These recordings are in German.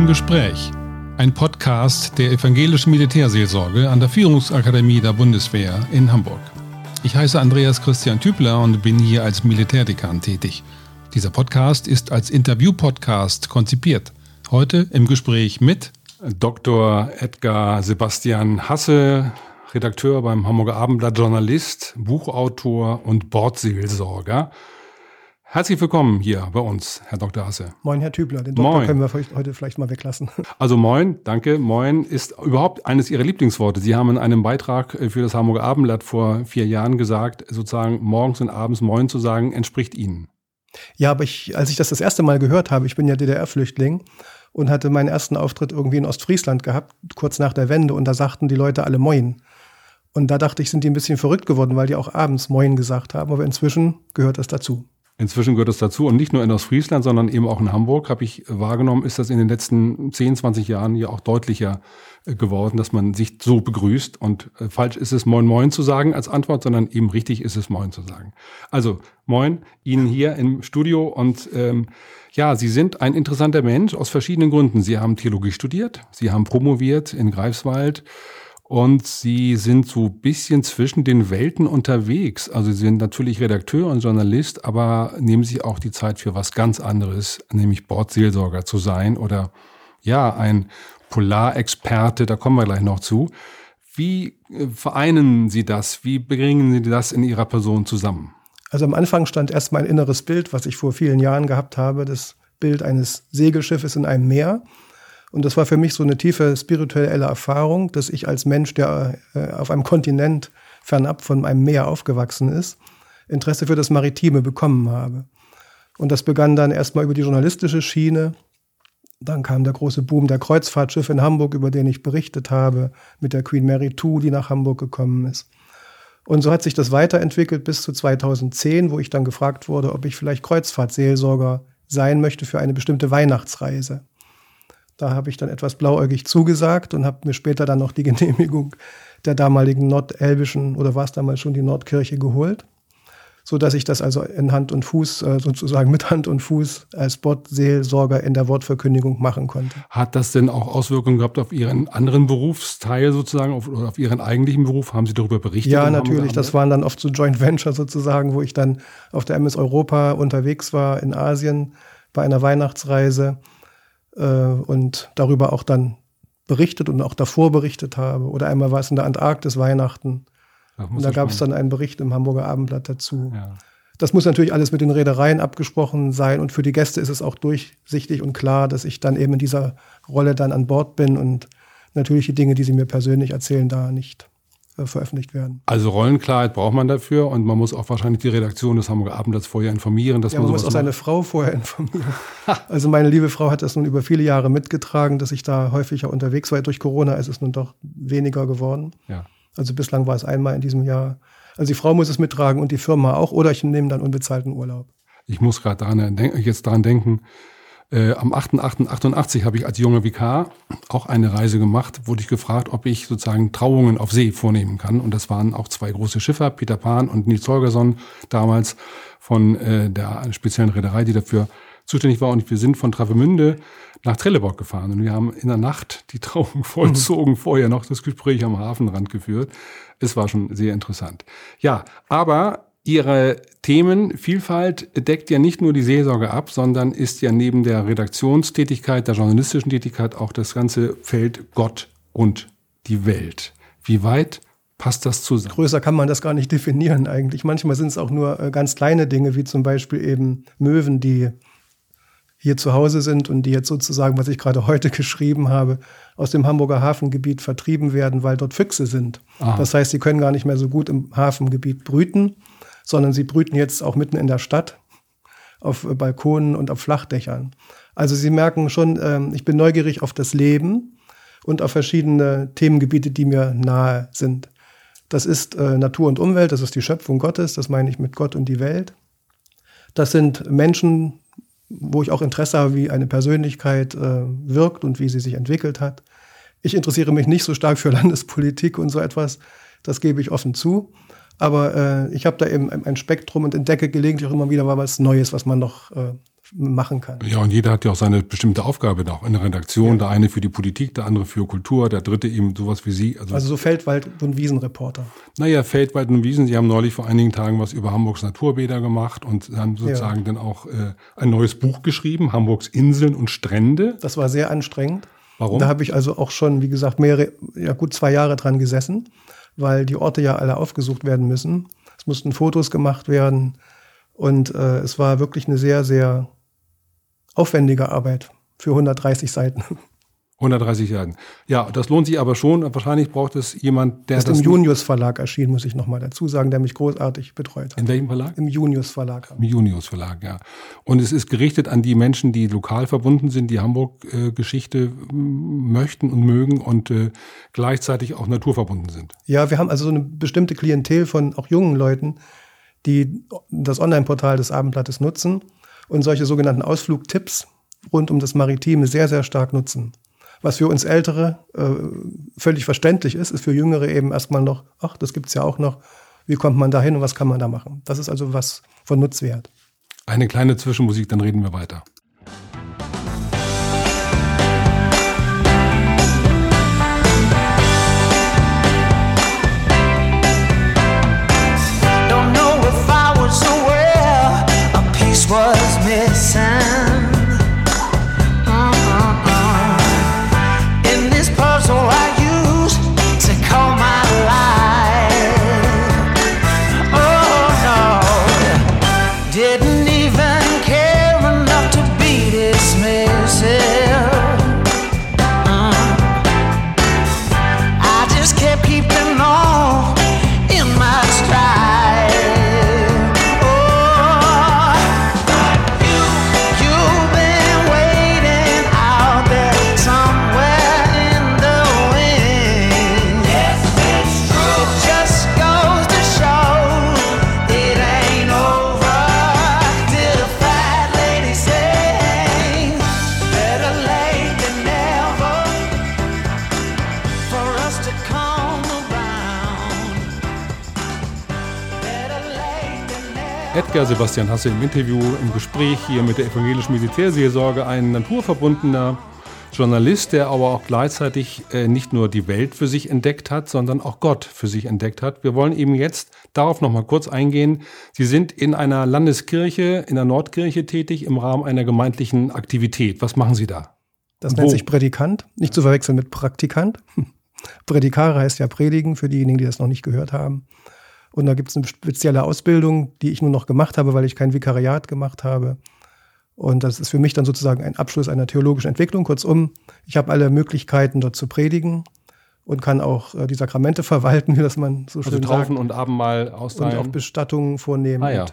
Im Gespräch. Ein Podcast der evangelischen Militärseelsorge an der Führungsakademie der Bundeswehr in Hamburg. Ich heiße Andreas Christian Tübler und bin hier als Militärdekan tätig. Dieser Podcast ist als Interview-Podcast konzipiert. Heute im Gespräch mit Dr. Edgar Sebastian Hasse, Redakteur beim Hamburger Abendblatt, Journalist, Buchautor und Bordseelsorger. Herzlich willkommen hier bei uns, Herr Dr. Hasse. Moin, Herr Tübler. Den Doktor moin. können wir heute vielleicht mal weglassen. Also moin, danke. Moin ist überhaupt eines Ihrer Lieblingsworte. Sie haben in einem Beitrag für das Hamburger Abendblatt vor vier Jahren gesagt, sozusagen morgens und abends moin zu sagen, entspricht Ihnen. Ja, aber ich, als ich das das erste Mal gehört habe, ich bin ja DDR-Flüchtling und hatte meinen ersten Auftritt irgendwie in Ostfriesland gehabt, kurz nach der Wende, und da sagten die Leute alle Moin. Und da dachte ich, sind die ein bisschen verrückt geworden, weil die auch abends Moin gesagt haben, aber inzwischen gehört das dazu. Inzwischen gehört es dazu und nicht nur in Ostfriesland, sondern eben auch in Hamburg habe ich wahrgenommen, ist das in den letzten 10, 20 Jahren ja auch deutlicher äh, geworden, dass man sich so begrüßt und äh, falsch ist es Moin Moin zu sagen als Antwort, sondern eben richtig ist es Moin zu sagen. Also Moin Ihnen hier im Studio und ähm, ja, Sie sind ein interessanter Mensch aus verschiedenen Gründen. Sie haben Theologie studiert, Sie haben promoviert in Greifswald und sie sind so ein bisschen zwischen den Welten unterwegs. Also sie sind natürlich Redakteur und Journalist, aber nehmen sich auch die Zeit für was ganz anderes, nämlich Bordseelsorger zu sein oder ja, ein Polarexperte, da kommen wir gleich noch zu. Wie äh, vereinen Sie das? Wie bringen Sie das in Ihrer Person zusammen? Also am Anfang stand erst mein inneres Bild, was ich vor vielen Jahren gehabt habe, das Bild eines Segelschiffes in einem Meer. Und das war für mich so eine tiefe spirituelle Erfahrung, dass ich als Mensch, der äh, auf einem Kontinent fernab von einem Meer aufgewachsen ist, Interesse für das Maritime bekommen habe. Und das begann dann erstmal über die journalistische Schiene. Dann kam der große Boom der Kreuzfahrtschiffe in Hamburg, über den ich berichtet habe, mit der Queen Mary II, die nach Hamburg gekommen ist. Und so hat sich das weiterentwickelt bis zu 2010, wo ich dann gefragt wurde, ob ich vielleicht Kreuzfahrtseelsorger sein möchte für eine bestimmte Weihnachtsreise. Da habe ich dann etwas blauäugig zugesagt und habe mir später dann noch die Genehmigung der damaligen nordelbischen oder war es damals schon die Nordkirche geholt, so dass ich das also in Hand und Fuß äh, sozusagen mit Hand und Fuß als Bordseelsorger in der Wortverkündigung machen konnte. Hat das denn auch Auswirkungen gehabt auf Ihren anderen Berufsteil sozusagen auf, oder auf Ihren eigentlichen Beruf? Haben Sie darüber berichtet? Ja, natürlich. Das waren dann oft so Joint Venture sozusagen, wo ich dann auf der MS Europa unterwegs war in Asien bei einer Weihnachtsreise äh, und darüber auch dann berichtet und auch davor berichtet habe. Oder einmal war es in der Antarktis Weihnachten. Und da gab es dann einen Bericht im Hamburger Abendblatt dazu. Ja. Das muss natürlich alles mit den Reedereien abgesprochen sein und für die Gäste ist es auch durchsichtig und klar, dass ich dann eben in dieser Rolle dann an Bord bin und natürlich die Dinge, die sie mir persönlich erzählen, da nicht äh, veröffentlicht werden. Also Rollenklarheit braucht man dafür und man muss auch wahrscheinlich die Redaktion des Hamburger Abendblatts vorher informieren. Dass ja, man, man muss auch seine Frau vorher informieren. also meine liebe Frau hat das nun über viele Jahre mitgetragen, dass ich da häufiger unterwegs war. Durch Corona ist es nun doch weniger geworden. Ja. Also bislang war es einmal in diesem Jahr. Also die Frau muss es mittragen und die Firma auch oder ich nehme dann unbezahlten Urlaub. Ich muss gerade jetzt daran denken, äh, am 8.8.88 habe ich als junger Vikar auch eine Reise gemacht, wurde ich gefragt, ob ich sozusagen Trauungen auf See vornehmen kann. Und das waren auch zwei große Schiffer, Peter Pan und Nils Holgersson, damals von äh, der speziellen Reederei, die dafür zuständig war. Und wir sind von Travemünde nach Trelleborg gefahren. Und wir haben in der Nacht die Trauung vollzogen, mhm. vorher noch das Gespräch am Hafenrand geführt. Es war schon sehr interessant. Ja, aber Ihre Themenvielfalt deckt ja nicht nur die Seelsorge ab, sondern ist ja neben der Redaktionstätigkeit, der journalistischen Tätigkeit auch das ganze Feld Gott und die Welt. Wie weit passt das zusammen? Größer kann man das gar nicht definieren eigentlich. Manchmal sind es auch nur äh, ganz kleine Dinge, wie zum Beispiel eben Möwen, die hier zu Hause sind und die jetzt sozusagen, was ich gerade heute geschrieben habe, aus dem Hamburger Hafengebiet vertrieben werden, weil dort Füchse sind. Aha. Das heißt, sie können gar nicht mehr so gut im Hafengebiet brüten sondern sie brüten jetzt auch mitten in der Stadt auf Balkonen und auf Flachdächern. Also Sie merken schon, ähm, ich bin neugierig auf das Leben und auf verschiedene Themengebiete, die mir nahe sind. Das ist äh, Natur und Umwelt, das ist die Schöpfung Gottes, das meine ich mit Gott und die Welt. Das sind Menschen, wo ich auch Interesse habe, wie eine Persönlichkeit äh, wirkt und wie sie sich entwickelt hat. Ich interessiere mich nicht so stark für Landespolitik und so etwas, das gebe ich offen zu. Aber äh, ich habe da eben ein, Spektrum und entdecke gelegentlich auch immer wieder mal was Neues, was man noch äh, machen kann. Ja, und jeder hat ja auch seine bestimmte Aufgabe noch in der Redaktion. Ja. Der eine für die Politik, der andere für Kultur, der dritte eben sowas wie Sie. Also, also so Feldwald- und Wiesenreporter. Naja, Feldwald und Wiesen. Sie haben neulich vor einigen Tagen was über Hamburgs Naturbäder gemacht und haben sozusagen ja. dann auch äh, ein neues Buch geschrieben, Hamburgs Inseln und Strände. Das war sehr anstrengend. Warum? Da habe ich also auch schon, wie gesagt, mehrere, ja gut zwei Jahre dran gesessen, weil die Orte ja alle aufgesucht werden müssen. Es mussten Fotos gemacht werden und äh, es war wirklich eine sehr, sehr aufwendige Arbeit für 130 Seiten. 130 Seiten. Ja, das lohnt sich aber schon. Wahrscheinlich braucht es jemand, der das. Ist im Junius Verlag erschienen, muss ich nochmal dazu sagen, der mich großartig betreut hat. In welchem Verlag? Im Junius Verlag. Im Junius Verlag, ja. Und es ist gerichtet an die Menschen, die lokal verbunden sind, die Hamburg-Geschichte äh, möchten und mögen und äh, gleichzeitig auch naturverbunden sind. Ja, wir haben also so eine bestimmte Klientel von auch jungen Leuten, die das Online-Portal des Abendblattes nutzen und solche sogenannten Ausflugtipps rund um das Maritime sehr, sehr stark nutzen. Was für uns Ältere äh, völlig verständlich ist, ist für Jüngere eben erstmal noch, ach, das gibt's ja auch noch. Wie kommt man da hin und was kann man da machen? Das ist also was von Nutzwert. Eine kleine Zwischenmusik, dann reden wir weiter. Edgar Sebastian Hasse im Interview, im Gespräch hier mit der evangelischen Militärseelsorge, ein naturverbundener Journalist, der aber auch gleichzeitig äh, nicht nur die Welt für sich entdeckt hat, sondern auch Gott für sich entdeckt hat. Wir wollen eben jetzt darauf noch mal kurz eingehen. Sie sind in einer Landeskirche, in der Nordkirche tätig im Rahmen einer gemeindlichen Aktivität. Was machen Sie da? Das nennt sich Prädikant, nicht zu verwechseln mit Praktikant. Prädikare heißt ja predigen, für diejenigen, die das noch nicht gehört haben. Und da gibt es eine spezielle Ausbildung, die ich nur noch gemacht habe, weil ich kein Vikariat gemacht habe. Und das ist für mich dann sozusagen ein Abschluss einer theologischen Entwicklung. Kurzum, ich habe alle Möglichkeiten, dort zu predigen und kann auch äh, die Sakramente verwalten, wie das man so also schön also Taufen sagt. und Abendmahl austeilen. Und auch Bestattungen vornehmen. Ah, ja.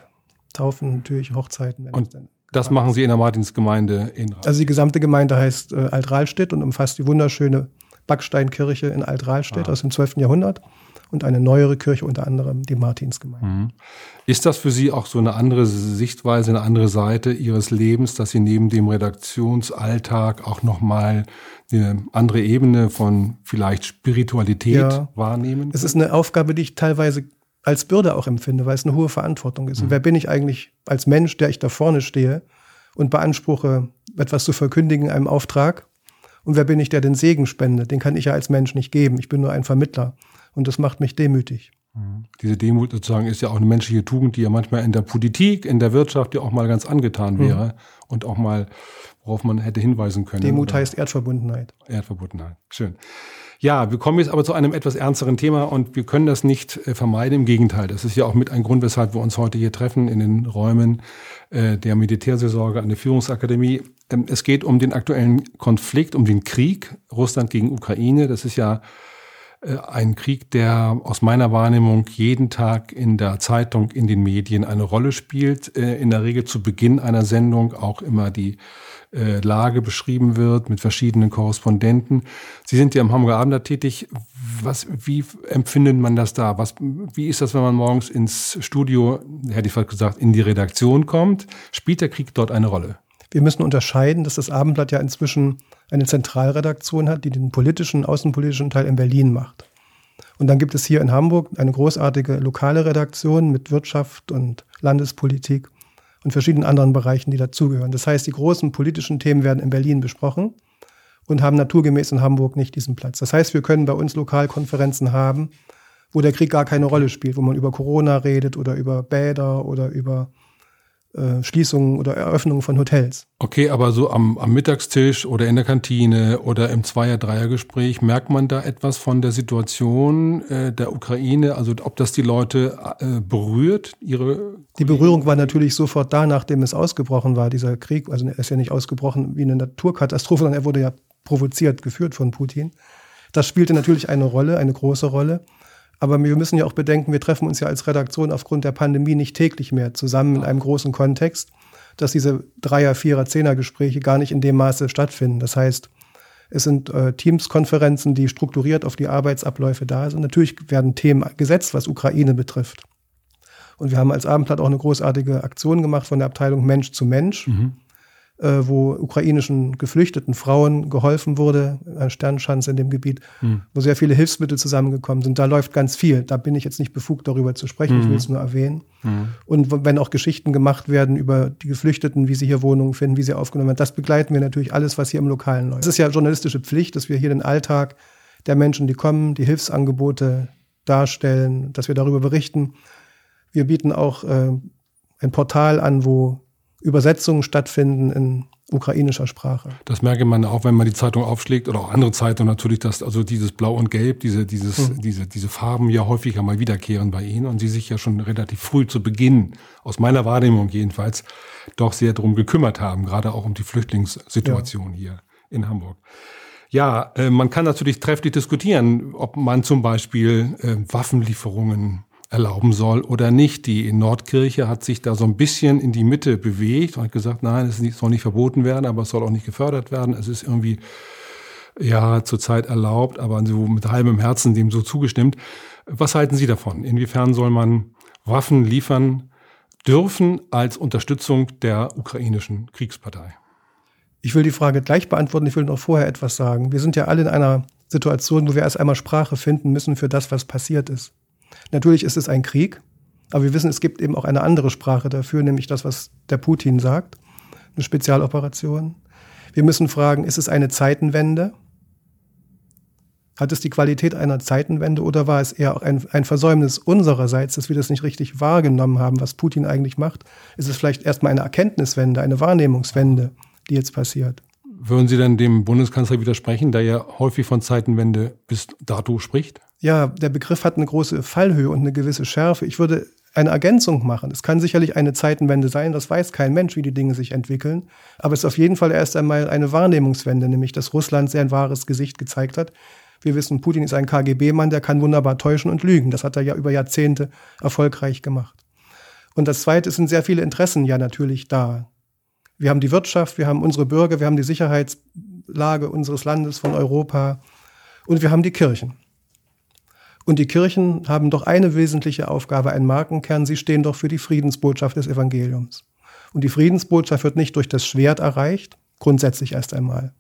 Taufen natürlich, Hochzeiten. und das machen Sie in der Martinsgemeinde in Rahl. Also die gesamte Gemeinde heißt äh, Alt-Rahlstedt und umfasst die wunderschöne Backsteinkirche in Alt-Rahlstedt ah. aus dem 12. Jahrhundert und eine neuere Kirche, unter anderem die Martinsgemeinde. Mhm. Ist das für Sie auch so eine andere Sichtweise, eine andere Seite Ihres Lebens, dass Sie neben dem Redaktionsalltag auch nochmal eine andere Ebene von vielleicht Spiritualität ja, wahrnehmen? Es ist eine Aufgabe, die ich teilweise als Bürde auch empfinde, weil es eine hohe Verantwortung ist. Mhm. Wer bin ich eigentlich als Mensch, der ich da vorne stehe und beanspruche, etwas zu verkündigen, einem Auftrag? Und wer bin ich, der den Segen spendet? Den kann ich ja als Mensch nicht geben. Ich bin nur ein Vermittler. Und das macht mich demütig. Mhm. Diese Demut sozusagen ist ja auch eine menschliche Tugend, die ja manchmal in der Politik, in der Wirtschaft ja auch mal ganz angetan mhm. wäre mhm. und auch mal, worauf man hätte hinweisen können. Demut heißt Erdverbundenheit. Erdverbundenheit, schön. Ja, wir kommen jetzt aber zu einem etwas ernsteren Thema und wir können das nicht äh, vermeiden. Im Gegenteil, das ist ja auch mit ein Grund, weshalb wir uns heute hier treffen in den Räumen äh, der Militärseelsorge an der Führungsakademie. Ähm, es geht um den aktuellen Konflikt, um den Krieg Russland gegen Ukraine. Das ist ja ein Krieg, der aus meiner Wahrnehmung jeden Tag in der Zeitung, in den Medien eine Rolle spielt. Äh, in der Regel zu Beginn einer Sendung auch immer die äh, Lage beschrieben wird mit verschiedenen Korrespondenten. Sie sind ja im Hamburger Abend tätig. Was, wie empfindet man das da? Was, wie ist das, wenn man morgens ins Studio, hätte ich fast gesagt, in die Redaktion kommt? Spielt der Krieg dort eine Rolle? Wir müssen unterscheiden, dass das Abendblatt ja inzwischen eine Zentralredaktion hat, die den politischen, außenpolitischen Teil in Berlin macht. Und dann gibt es hier in Hamburg eine großartige lokale Redaktion mit Wirtschaft und Landespolitik. und verschiedenen anderen Bereichen, die dazugehören. Das heißt, die großen politischen Themen werden in Berlin besprochen und haben naturgemäß in Hamburg nicht diesen Platz. Das heißt, wir können bei uns Lokalkonferenzen haben, wo der Krieg gar keine Rolle spielt, wo man über Corona redet oder über Bäder oder über äh, Schließungen oder Eröffnungen von Hotels. Okay, aber so am, am Mittagstisch oder in der Kantine oder im Zweier-Dreier-Gespräch merkt man da etwas von der Situation äh, der Ukraine? Also ob das die Leute äh, berührt? Ihre die Berührung war natürlich sofort da, nachdem es ausgebrochen war, dieser Krieg. Also er ist ja nicht ausgebrochen wie eine Naturkatastrophe, sondern er wurde ja provoziert, geführt von Putin. Das spielte natürlich eine Rolle, eine große Rolle. Aber wir müssen ja auch bedenken, wir treffen uns ja als Redaktion aufgrund der Pandemie nicht täglich mehr zusammen in einem großen Kontext, dass diese Dreier-, Vierer-, Zehner-Gespräche gar nicht in dem Maße stattfinden. Das heißt, es sind äh, Teams-Konferenzen, die strukturiert auf die Arbeitsabläufe da sind. Natürlich werden Themen gesetzt, was Ukraine betrifft. Und wir haben als Abendblatt auch eine großartige Aktion gemacht von der Abteilung Mensch zu Mensch. Mhm wo ukrainischen geflüchteten Frauen geholfen wurde, eine Sternschanze in dem Gebiet, mhm. wo sehr viele Hilfsmittel zusammengekommen sind. Da läuft ganz viel. Da bin ich jetzt nicht befugt, darüber zu sprechen. Mhm. Ich will es nur erwähnen. Mhm. Und wenn auch Geschichten gemacht werden über die Geflüchteten, wie sie hier Wohnungen finden, wie sie aufgenommen werden, das begleiten wir natürlich alles, was hier im Lokalen läuft. Es ist ja journalistische Pflicht, dass wir hier den Alltag der Menschen, die kommen, die Hilfsangebote darstellen, dass wir darüber berichten. Wir bieten auch äh, ein Portal an, wo Übersetzungen stattfinden in ukrainischer Sprache. Das merke man auch, wenn man die Zeitung aufschlägt oder auch andere Zeitungen natürlich, dass also dieses Blau und Gelb, diese, dieses, mhm. diese, diese Farben ja häufiger mal wiederkehren bei Ihnen und Sie sich ja schon relativ früh zu Beginn, aus meiner Wahrnehmung jedenfalls, doch sehr darum gekümmert haben, gerade auch um die Flüchtlingssituation ja. hier in Hamburg. Ja, äh, man kann natürlich trefflich diskutieren, ob man zum Beispiel äh, Waffenlieferungen erlauben soll oder nicht. Die Nordkirche hat sich da so ein bisschen in die Mitte bewegt und hat gesagt, nein, es soll nicht verboten werden, aber es soll auch nicht gefördert werden. Es ist irgendwie ja zurzeit erlaubt, aber so mit halbem Herzen dem so zugestimmt. Was halten Sie davon? Inwiefern soll man Waffen liefern dürfen als Unterstützung der ukrainischen Kriegspartei? Ich will die Frage gleich beantworten. Ich will noch vorher etwas sagen. Wir sind ja alle in einer Situation, wo wir erst einmal Sprache finden müssen für das, was passiert ist. Natürlich ist es ein Krieg, aber wir wissen, es gibt eben auch eine andere Sprache dafür, nämlich das, was der Putin sagt, eine Spezialoperation. Wir müssen fragen, ist es eine Zeitenwende? Hat es die Qualität einer Zeitenwende oder war es eher auch ein, ein Versäumnis unsererseits, dass wir das nicht richtig wahrgenommen haben, was Putin eigentlich macht? Ist es vielleicht erstmal eine Erkenntniswende, eine Wahrnehmungswende, die jetzt passiert? Würden Sie denn dem Bundeskanzler widersprechen, der ja häufig von Zeitenwende bis dato spricht? Ja, der Begriff hat eine große Fallhöhe und eine gewisse Schärfe. Ich würde eine Ergänzung machen. Es kann sicherlich eine Zeitenwende sein, das weiß kein Mensch, wie die Dinge sich entwickeln. Aber es ist auf jeden Fall erst einmal eine Wahrnehmungswende, nämlich dass Russland sehr ein wahres Gesicht gezeigt hat. Wir wissen, Putin ist ein KGB-Mann, der kann wunderbar täuschen und lügen. Das hat er ja über Jahrzehnte erfolgreich gemacht. Und das Zweite, sind sehr viele Interessen ja natürlich da. Wir haben die Wirtschaft, wir haben unsere Bürger, wir haben die Sicherheitslage unseres Landes von Europa und wir haben die Kirchen. Und die Kirchen haben doch eine wesentliche Aufgabe, einen Markenkern. Sie stehen doch für die Friedensbotschaft des Evangeliums. Und die Friedensbotschaft wird nicht durch das Schwert erreicht, grundsätzlich erst einmal,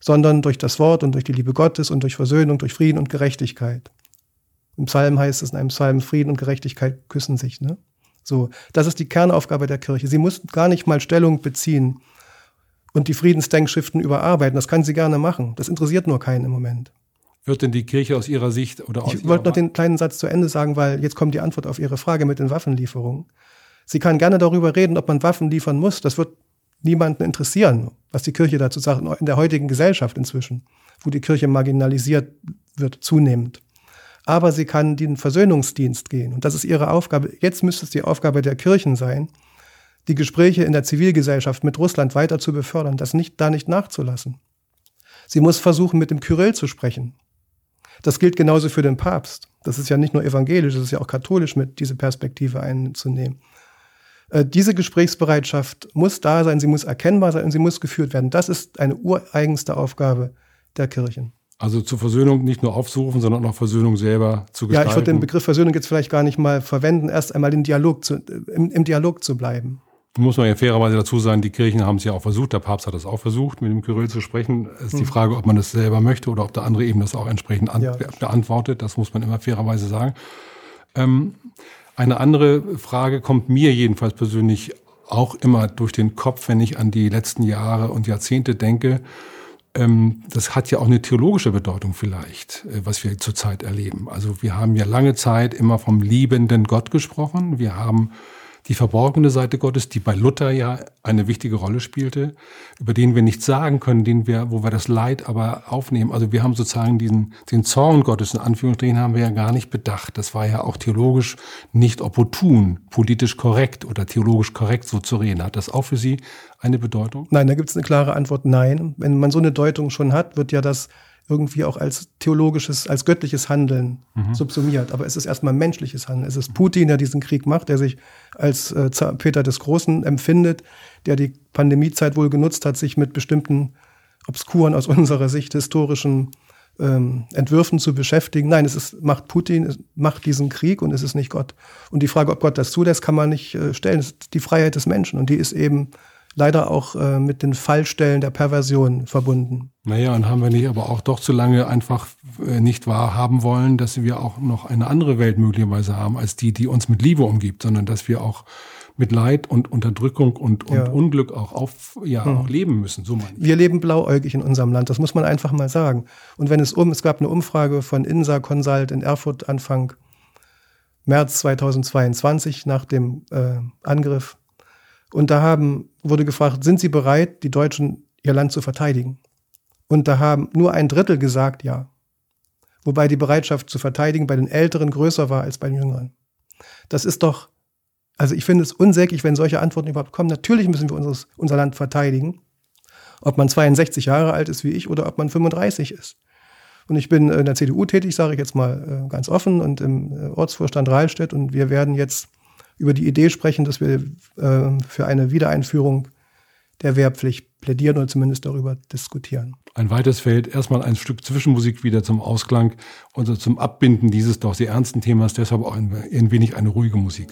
sondern durch das Wort und durch die Liebe Gottes und durch Versöhnung, durch Frieden und Gerechtigkeit. Im Psalm heißt es in einem Psalm, Frieden und Gerechtigkeit küssen sich. Ne? So, das ist die Kernaufgabe der Kirche. Sie muss gar nicht mal Stellung beziehen und die Friedensdenkschriften überarbeiten. Das kann sie gerne machen. Das interessiert nur keinen im Moment. Wird denn die Kirche aus Ihrer Sicht oder aus Ich wollte noch den kleinen Satz zu Ende sagen, weil jetzt kommt die Antwort auf Ihre Frage mit den Waffenlieferungen. Sie kann gerne darüber reden, ob man Waffen liefern muss. Das wird niemanden interessieren, was die Kirche dazu sagt, in der heutigen Gesellschaft inzwischen, wo die Kirche marginalisiert wird, zunehmend aber sie kann den Versöhnungsdienst gehen. Und das ist ihre Aufgabe. Jetzt müsste es die Aufgabe der Kirchen sein, die Gespräche in der Zivilgesellschaft mit Russland weiter zu befördern, das nicht, da nicht nachzulassen. Sie muss versuchen, mit dem Kyrill zu sprechen. Das gilt genauso für den Papst. Das ist ja nicht nur evangelisch, das ist ja auch katholisch, mit diese Perspektive einzunehmen. Äh, diese Gesprächsbereitschaft muss da sein, sie muss erkennbar sein und sie muss geführt werden. Das ist eine ureigenste Aufgabe der Kirchen. Also zur Versöhnung nicht nur aufzurufen, sondern auch Versöhnung selber zu gestalten. Ja, ich würde den Begriff Versöhnung jetzt vielleicht gar nicht mal verwenden, erst einmal im Dialog zu, im, im Dialog zu bleiben. Muss man ja fairerweise dazu sagen, die Kirchen haben es ja auch versucht, der Papst hat es auch versucht, mit dem Kyrill zu sprechen. Es ist die Frage, ob man das selber möchte oder ob der andere eben das auch entsprechend ja. beantwortet. Das muss man immer fairerweise sagen. Ähm, eine andere Frage kommt mir jedenfalls persönlich auch immer durch den Kopf, wenn ich an die letzten Jahre und Jahrzehnte denke. Ähm, das hat ja auch eine theologische Bedeutung vielleicht, äh, was wir zurzeit erleben. Also wir haben ja lange Zeit immer vom liebenden Gott gesprochen. Wir haben die verborgene Seite Gottes, die bei Luther ja eine wichtige Rolle spielte, über den wir nichts sagen können, den wir, wo wir das Leid aber aufnehmen. Also wir haben sozusagen diesen, den Zorn Gottes in Anführungsstrichen haben wir ja gar nicht bedacht. Das war ja auch theologisch nicht opportun, politisch korrekt oder theologisch korrekt so zu reden. Hat das auch für Sie eine Bedeutung? Nein, da gibt es eine klare Antwort, nein. Wenn man so eine Deutung schon hat, wird ja das irgendwie auch als theologisches, als göttliches Handeln mhm. subsumiert. Aber es ist erstmal menschliches Handeln. Es ist Putin, der diesen Krieg macht, der sich als äh, Peter des Großen empfindet, der die Pandemiezeit wohl genutzt hat, sich mit bestimmten obskuren, aus unserer Sicht historischen ähm, Entwürfen zu beschäftigen. Nein, es ist, macht Putin, es macht diesen Krieg und es ist nicht Gott. Und die Frage, ob Gott das zulässt, kann man nicht äh, stellen. Es ist die Freiheit des Menschen und die ist eben leider auch äh, mit den Fallstellen der Perversion verbunden. Naja, und haben wir nicht aber auch doch zu lange einfach äh, nicht wahrhaben wollen, dass wir auch noch eine andere Welt möglicherweise haben, als die, die uns mit Liebe umgibt, sondern dass wir auch mit Leid und Unterdrückung und, und ja. Unglück auch auf, ja, hm. auch leben müssen. So meine ich. Wir leben blauäugig in unserem Land, das muss man einfach mal sagen. Und wenn es um, es gab eine Umfrage von INSA Consult in Erfurt Anfang März 2022 nach dem äh, Angriff und da haben, wurde gefragt, sind Sie bereit, die Deutschen ihr Land zu verteidigen? Und da haben nur ein Drittel gesagt, ja. Wobei die Bereitschaft zu verteidigen bei den Älteren größer war als bei den Jüngeren. Das ist doch, also ich finde es unsäglich, wenn solche Antworten überhaupt kommen. Natürlich müssen wir unseres, unser Land verteidigen. Ob man 62 Jahre alt ist wie ich oder ob man 35 ist. Und ich bin in der CDU tätig, sage ich jetzt mal äh, ganz offen, und im äh, Ortsvorstand Rahlstedt. Und wir werden jetzt über die Idee sprechen, dass wir äh, für eine Wiedereinführung der Wehrpflicht plädieren oder zumindest darüber diskutieren. Ein weites Feld, erstmal ein Stück Zwischenmusik wieder zum Ausklang und zum Abbinden dieses doch sehr ernsten Themas, deshalb auch ein, ein wenig eine ruhige Musik.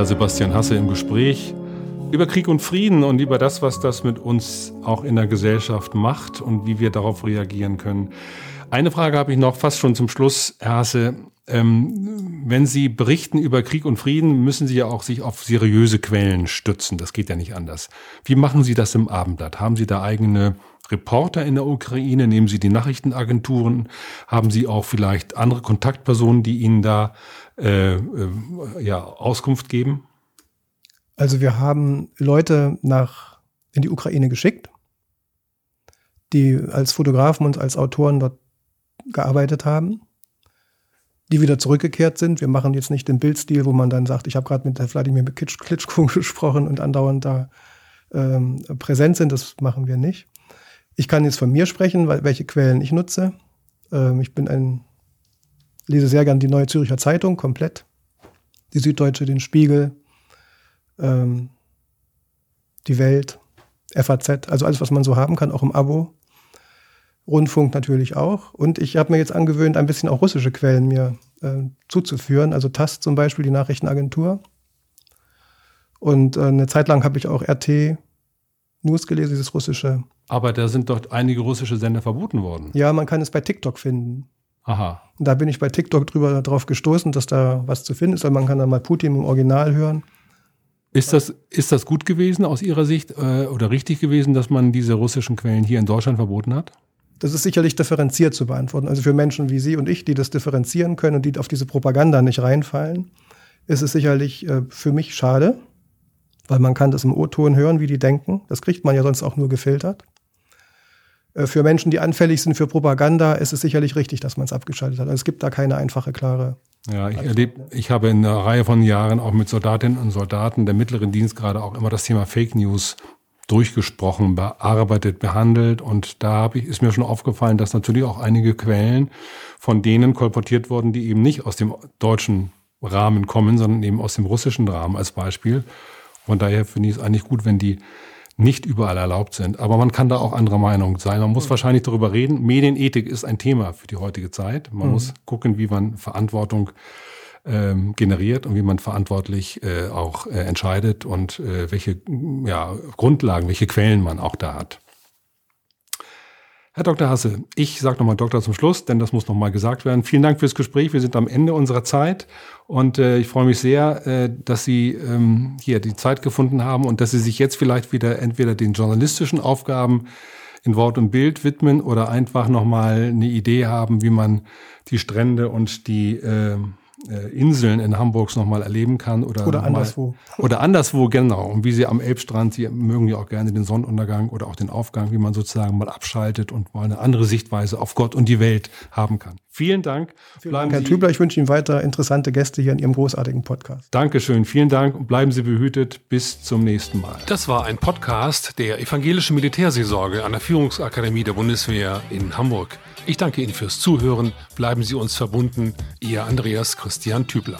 Edgar Sebastian Hasse im Gespräch über Krieg und Frieden und über das, was das mit uns auch in der Gesellschaft macht und wie wir darauf reagieren können. Eine Frage habe ich noch fast schon zum Schluss, Herr Hasse. Ähm, wenn Sie berichten über Krieg und Frieden, müssen Sie ja auch sich auf seriöse Quellen stützen. Das geht ja nicht anders. Wie machen Sie das im Abendblatt? Haben Sie da eigene Reporter in der Ukraine? Nehmen Sie die Nachrichtenagenturen? Haben Sie auch vielleicht andere Kontaktpersonen, die Ihnen da äh, äh, ja, Auskunft geben? Also wir haben Leute nach in die Ukraine geschickt, die als Fotografen und als Autoren dort gearbeitet haben. Die wieder zurückgekehrt sind. Wir machen jetzt nicht den Bildstil, wo man dann sagt, ich habe gerade mit der Wladimir Klitschko gesprochen und andauernd da ähm, präsent sind. Das machen wir nicht. Ich kann jetzt von mir sprechen, weil, welche Quellen ich nutze. Ähm, ich bin ein, lese sehr gern die Neue Züricher Zeitung komplett, die Süddeutsche, den Spiegel, ähm, die Welt, FAZ, also alles, was man so haben kann, auch im Abo. Rundfunk natürlich auch. Und ich habe mir jetzt angewöhnt, ein bisschen auch russische Quellen mir äh, zuzuführen. Also TASS zum Beispiel, die Nachrichtenagentur. Und äh, eine Zeit lang habe ich auch RT News gelesen, dieses russische. Aber da sind doch einige russische Sender verboten worden. Ja, man kann es bei TikTok finden. Aha. Und da bin ich bei TikTok drüber drauf gestoßen, dass da was zu finden ist, weil man kann dann mal Putin im Original hören. Ist das, ist das gut gewesen aus Ihrer Sicht äh, oder richtig gewesen, dass man diese russischen Quellen hier in Deutschland verboten hat? Das ist sicherlich differenziert zu beantworten. Also für Menschen wie Sie und ich, die das differenzieren können und die auf diese Propaganda nicht reinfallen, ist es sicherlich äh, für mich schade, weil man kann das im O-Ton hören, wie die denken. Das kriegt man ja sonst auch nur gefiltert. Äh, für Menschen, die anfällig sind für Propaganda, ist es sicherlich richtig, dass man es abgeschaltet hat. Also es gibt da keine einfache, klare ja, ich erlebe, ich habe in einer Reihe von Jahren auch mit Soldatinnen und Soldaten der mittleren Dienstgrade auch immer das Thema Fake News durchgesprochen, bearbeitet, behandelt. Und da habe ich, ist mir schon aufgefallen, dass natürlich auch einige Quellen von denen kolportiert wurden, die eben nicht aus dem deutschen Rahmen kommen, sondern eben aus dem russischen Rahmen als Beispiel. Von daher finde ich es eigentlich gut, wenn die nicht überall erlaubt sind. Aber man kann da auch anderer Meinung sein. Man muss mhm. wahrscheinlich darüber reden. Medienethik ist ein Thema für die heutige Zeit. Man mhm. muss gucken, wie man Verantwortung ähm, generiert und wie man verantwortlich äh, auch äh, entscheidet und äh, welche ja, Grundlagen, welche Quellen man auch da hat. Herr Dr. Hasse, ich sage nochmal Doktor zum Schluss, denn das muss nochmal gesagt werden. Vielen Dank fürs Gespräch. Wir sind am Ende unserer Zeit und äh, ich freue mich sehr, äh, dass Sie ähm, hier die Zeit gefunden haben und dass Sie sich jetzt vielleicht wieder entweder den journalistischen Aufgaben in Wort und Bild widmen oder einfach nochmal eine Idee haben, wie man die Strände und die äh, Inseln in Hamburgs nochmal erleben kann. Oder, oder anderswo. Oder anderswo, genau. Und wie Sie am Elbstrand, Sie mögen ja auch gerne den Sonnenuntergang oder auch den Aufgang, wie man sozusagen mal abschaltet und mal eine andere Sichtweise auf Gott und die Welt haben kann. Vielen Dank. Vielen Dank, Herr Tübler. Ich wünsche Ihnen weiter interessante Gäste hier in Ihrem großartigen Podcast. Dankeschön. Vielen Dank und bleiben Sie behütet. Bis zum nächsten Mal. Das war ein Podcast der Evangelischen Militärseelsorge an der Führungsakademie der Bundeswehr in Hamburg. Ich danke Ihnen fürs Zuhören. Bleiben Sie uns verbunden. Ihr Andreas Christian Tübler.